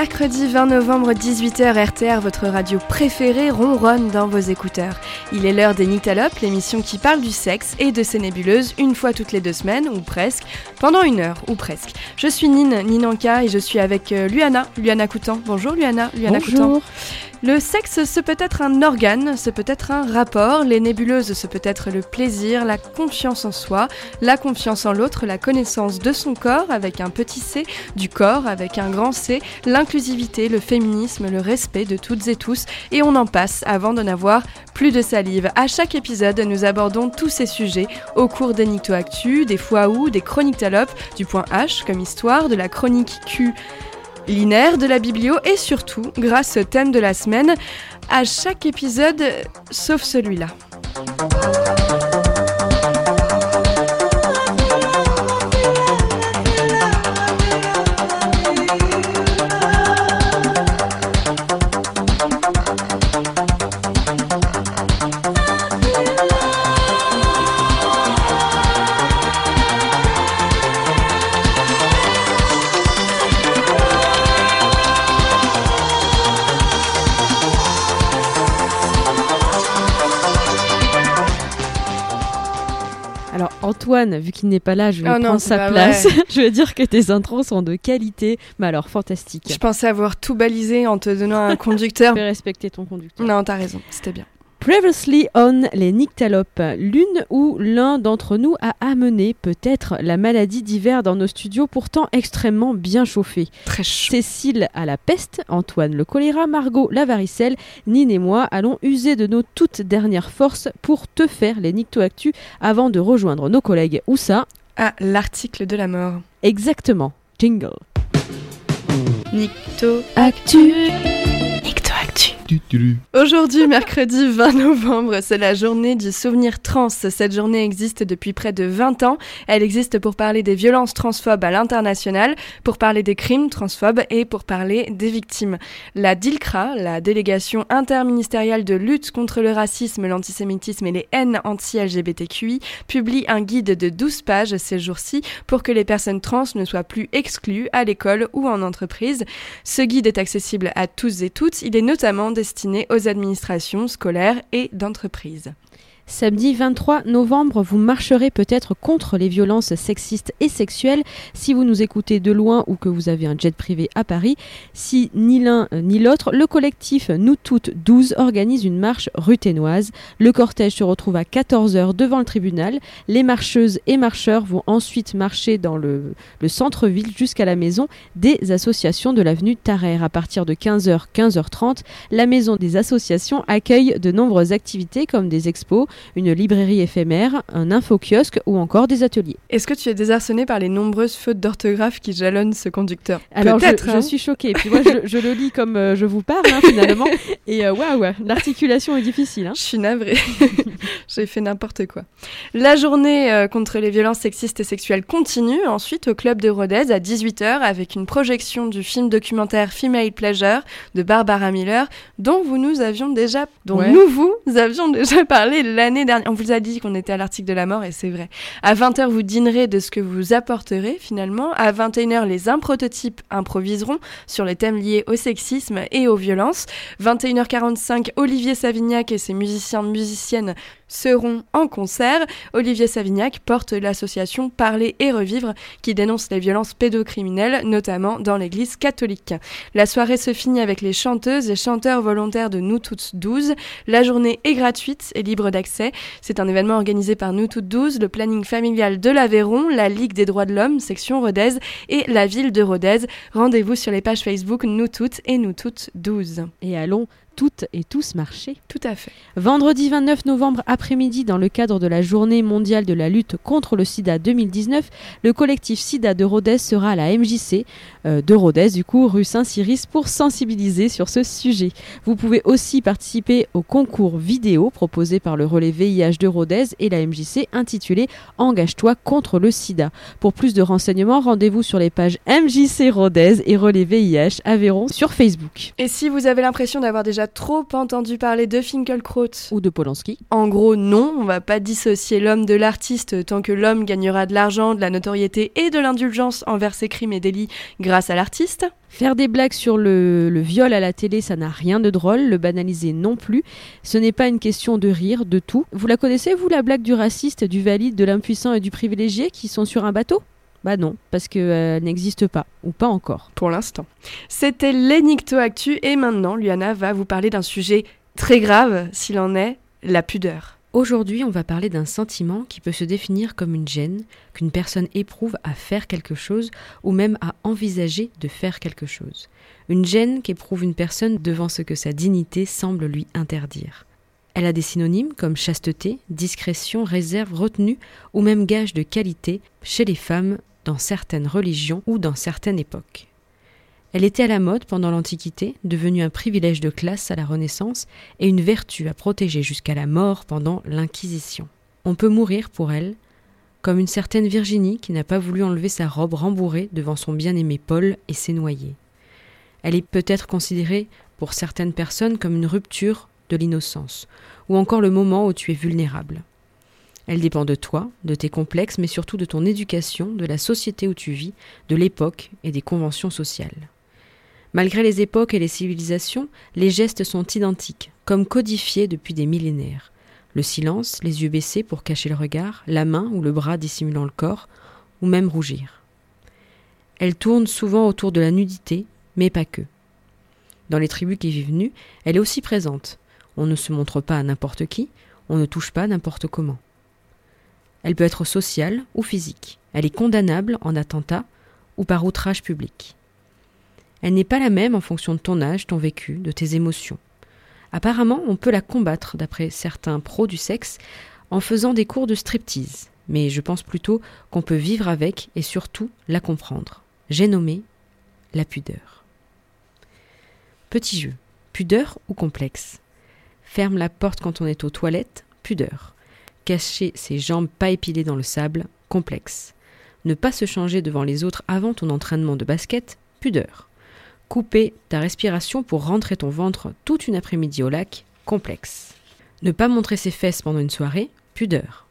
Mercredi 20 novembre 18h RTR, votre radio préférée ronronne dans vos écouteurs. Il est l'heure des Nyctalopes, l'émission qui parle du sexe et de ses nébuleuses une fois toutes les deux semaines ou presque, pendant une heure ou presque. Je suis Nine, Ninanka et je suis avec euh, Luana, Luana Coutan. Bonjour Luana, Luana Bonjour. Le sexe, ce peut être un organe, ce peut être un rapport, les nébuleuses, ce peut être le plaisir, la confiance en soi, la confiance en l'autre, la connaissance de son corps avec un petit c, du corps avec un grand c, l'inclusivité, le féminisme, le respect de toutes et tous, et on en passe avant d'en avoir plus de salive. À chaque épisode, nous abordons tous ces sujets au cours des Nicto Actu, des fois des chroniques talopes, du point H comme histoire, de la chronique Q linéaire de la biblio et surtout grâce au thème de la semaine à chaque épisode sauf celui-là. Antoine, vu qu'il n'est pas là, je vais Oh prendre sa place. je veux dire que tes intros sont de qualité, mais alors fantastique. Je pensais avoir tout balisé en te donnant un conducteur. Je vais respecter ton conducteur. Non, t'as raison, c'était bien. Previously on les nyctalopes, l'une ou l'un d'entre nous a amené peut-être la maladie d'hiver dans nos studios pourtant extrêmement bien chauffés. Très chaud. Cécile a la peste, Antoine le choléra, Margot la varicelle, Nine et moi allons user de nos toutes dernières forces pour te faire les Nictoactu avant de rejoindre nos collègues. Où ça? Ah, l'article de la mort. Exactement. Jingle. Nicto Aujourd'hui, mercredi 20 novembre, c'est la journée du souvenir trans. Cette journée existe depuis près de 20 ans. Elle existe pour parler des violences transphobes à l'international, pour parler des crimes transphobes et pour parler des victimes. La DILCRA, la délégation interministérielle de lutte contre le racisme, l'antisémitisme et les haines anti-LGBTQI, publie un guide de 12 pages ces jours-ci pour que les personnes trans ne soient plus exclues à l'école ou en entreprise. Ce guide est accessible à tous et toutes. Il est notamment destiné aux administrations scolaires et d'entreprises. Samedi 23 novembre, vous marcherez peut-être contre les violences sexistes et sexuelles si vous nous écoutez de loin ou que vous avez un jet privé à Paris. Si ni l'un euh, ni l'autre, le collectif Nous Toutes 12 organise une marche ruténoise. Le cortège se retrouve à 14h devant le tribunal. Les marcheuses et marcheurs vont ensuite marcher dans le, le centre-ville jusqu'à la maison des associations de l'avenue Tarère. À partir de 15h, 15h30, la maison des associations accueille de nombreuses activités comme des expos, une librairie éphémère, un info-kiosque ou encore des ateliers. Est-ce que tu es désarçonné par les nombreuses fautes d'orthographe qui jalonnent ce conducteur? Alors je, Peut-être, je hein. suis choquée. Puis moi je, je le lis comme euh, je vous parle hein, finalement. Et euh, waouh, l'articulation est difficile. hein. Je suis navrée. J'ai fait n'importe quoi. La journée euh, contre les violences sexistes et sexuelles continue ensuite au club de Rodez à 18h avec une projection du film documentaire Female Pleasure de Barbara Miller dont vous nous avions déjà dont Ouais. nous vous avions déjà parlé l'année On vous a dit qu'on était à l'article de la mort et c'est vrai. À 20h vous dînerez de ce que vous apporterez finalement. À 21h les imprototypes improviseront sur les thèmes liés au sexisme et aux violences. 21h45, Olivier Savignac et ses musiciens musiciennes seront en concert. Olivier Savignac porte l'association Parler et Revivre qui dénonce les violences pédocriminelles, notamment dans l'église catholique. La soirée se finit avec les chanteuses et chanteurs volontaires de Nous Toutes 12. La journée est gratuite et libre d'accès. C'est un événement organisé par Nous Toutes 12, le planning familial de l'Aveyron, la Ligue des droits de l'homme, section Rodez et la ville de Rodez. Rendez-vous sur les pages Facebook Nous Toutes et Nous Toutes 12. Et allons toutes et tous marcher. Tout à fait. Vendredi 29 novembre après-midi, dans le cadre de la Journée mondiale de la lutte contre le sida 2019, le collectif SIDA de Rodez sera à la MJC euh, de Rodez, du coup, rue Saint-Cyrus, pour sensibiliser sur ce sujet. Vous pouvez aussi participer au concours vidéo proposé par le relais VIH de Rodez et la MJC intitulé Engage-toi contre le sida. Pour plus de renseignements, rendez-vous sur les pages MJC Rodez et relais VIH Aveyron sur Facebook. Et si vous avez l'impression d'avoir déjà trop entendu parler de Finkelkraut Ou de Polanski En gros, non, on va pas dissocier l'homme de l'artiste tant que l'homme gagnera de l'argent, de la notoriété et de l'indulgence envers ses crimes et délits grâce à l'artiste. Faire des blagues sur le, le viol à la télé, ça n'a rien de drôle, le banaliser non plus. Ce n'est pas une question de rire, de tout. Vous la connaissez, vous, la blague du raciste, du valide, de l'impuissant et du privilégié qui sont sur un bateau? Bah non, parce qu'elle n'existe pas, ou pas encore. Pour l'instant. C'était l'Enicto Actu et maintenant, Luana va vous parler d'un sujet très grave, s'il en est, la pudeur. Aujourd'hui, on va parler d'un sentiment qui peut se définir comme une gêne qu'une personne éprouve à faire quelque chose ou même à envisager de faire quelque chose. Une gêne qu'éprouve une personne devant ce que sa dignité semble lui interdire. Elle a des synonymes comme chasteté, discrétion, réserve, retenue ou même gage de qualité chez les femmes dans certaines religions ou dans certaines époques. Elle était à la mode pendant l'Antiquité, devenue un privilège de classe à la Renaissance et une vertu à protéger jusqu'à la mort pendant l'Inquisition. On peut mourir pour elle, comme une certaine Virginie qui n'a pas voulu enlever sa robe rembourrée devant son bien-aimé Paul et s'est noyée. Elle est peut-être considérée pour certaines personnes comme une rupture de l'innocence, ou encore le moment où tu es vulnérable. Elle dépend de toi, de tes complexes, mais surtout de ton éducation, de la société où tu vis, de l'époque et des conventions sociales. Malgré les époques et les civilisations, les gestes sont identiques, comme codifiés depuis des millénaires. Le silence, les yeux baissés pour cacher le regard, la main ou le bras dissimulant le corps, ou même rougir. Elle tourne souvent autour de la nudité, mais pas que. Dans les tribus qui vivent nues, elle est aussi présente. On ne se montre pas à n'importe qui, on ne touche pas n'importe comment. Elle peut être sociale ou physique. Elle est condamnable en attentat ou par outrage public. Elle n'est pas la même en fonction de ton âge, ton vécu, de tes émotions. Apparemment, on peut la combattre, d'après certains pros du sexe, en faisant des cours de striptease, mais je pense plutôt qu'on peut vivre avec et surtout la comprendre. J'ai nommé la pudeur. Petit jeu. Pudeur ou complexe? Ferme la porte quand on est aux toilettes, pudeur cacher ses jambes pas épilées dans le sable, complexe. Ne pas se changer devant les autres avant ton entraînement de basket, pudeur. Couper ta respiration pour rentrer ton ventre toute une après-midi au lac, complexe. Ne pas montrer ses fesses pendant une soirée, pudeur.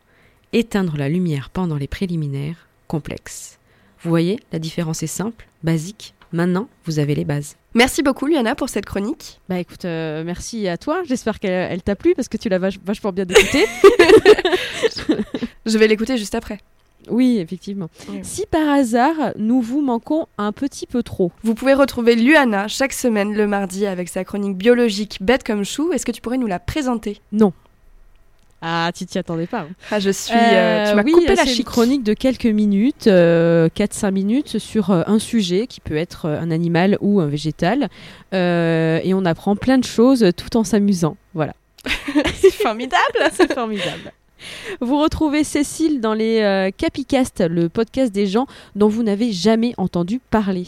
Éteindre la lumière pendant les préliminaires, complexe. Vous voyez, la différence est simple, basique, Maintenant, vous avez les bases. Merci beaucoup, Liana, pour cette chronique. Bah écoute, euh, merci à toi. J'espère qu'elle t'a plu parce que tu l'as vachement bien écoutée. Je vais l'écouter juste après. Oui, effectivement. Si par hasard, nous vous manquons un petit peu trop. Vous pouvez retrouver Luana chaque semaine le mardi avec sa chronique biologique Bête comme chou. Est-ce que tu pourrais nous la présenter? Non. Ah, tu t'y attendais pas. Hein. Ah, je suis. Euh, tu m'as oui, coupé la une chronique de quelques minutes, 4-5 euh, minutes, sur euh, un sujet qui peut être un animal ou un végétal. et on apprend plein de choses tout en s'amusant. Voilà. C'est formidable. C'est formidable. Vous retrouvez Cécile dans les Capicast, le podcast des gens dont vous n'avez jamais entendu parler.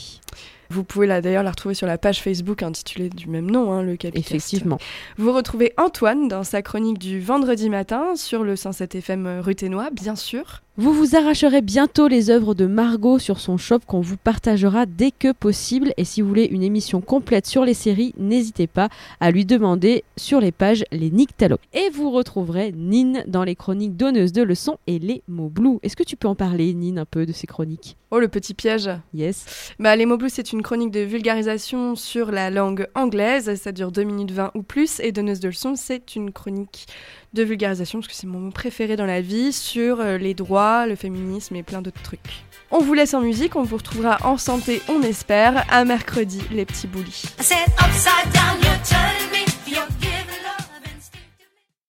Vous pouvez d'ailleurs la retrouver sur la page Facebook intitulée du même nom, hein, le Capicast. Effectivement. Vous retrouvez Antoine dans sa chronique du vendredi matin sur le 107 FM Ruténois, bien sûr. Vous vous arracherez bientôt les œuvres de Margot sur son shop qu'on vous partagera dès que possible. Et si vous voulez une émission complète sur les séries, n'hésitez pas à lui demander sur les pages les Nyctalops. Et vous retrouverez Nine dans les chroniques donneuses de leçons et les mots blues. Est-ce que tu peux en parler, Nine, un peu de ces chroniques? Oh, le petit piège Yes. Bah, les mots blues, c'est une chronique de vulgarisation sur la langue anglaise. Ça dure 2 minutes 20 ou plus. Et donneuse de leçons, c'est une chronique de vulgarisation, parce que c'est mon mot préféré dans la vie, sur euh, les droits, le féminisme et plein d'autres trucs. On vous laisse en musique, on vous retrouvera en santé, on espère, à mercredi, les petits boulis.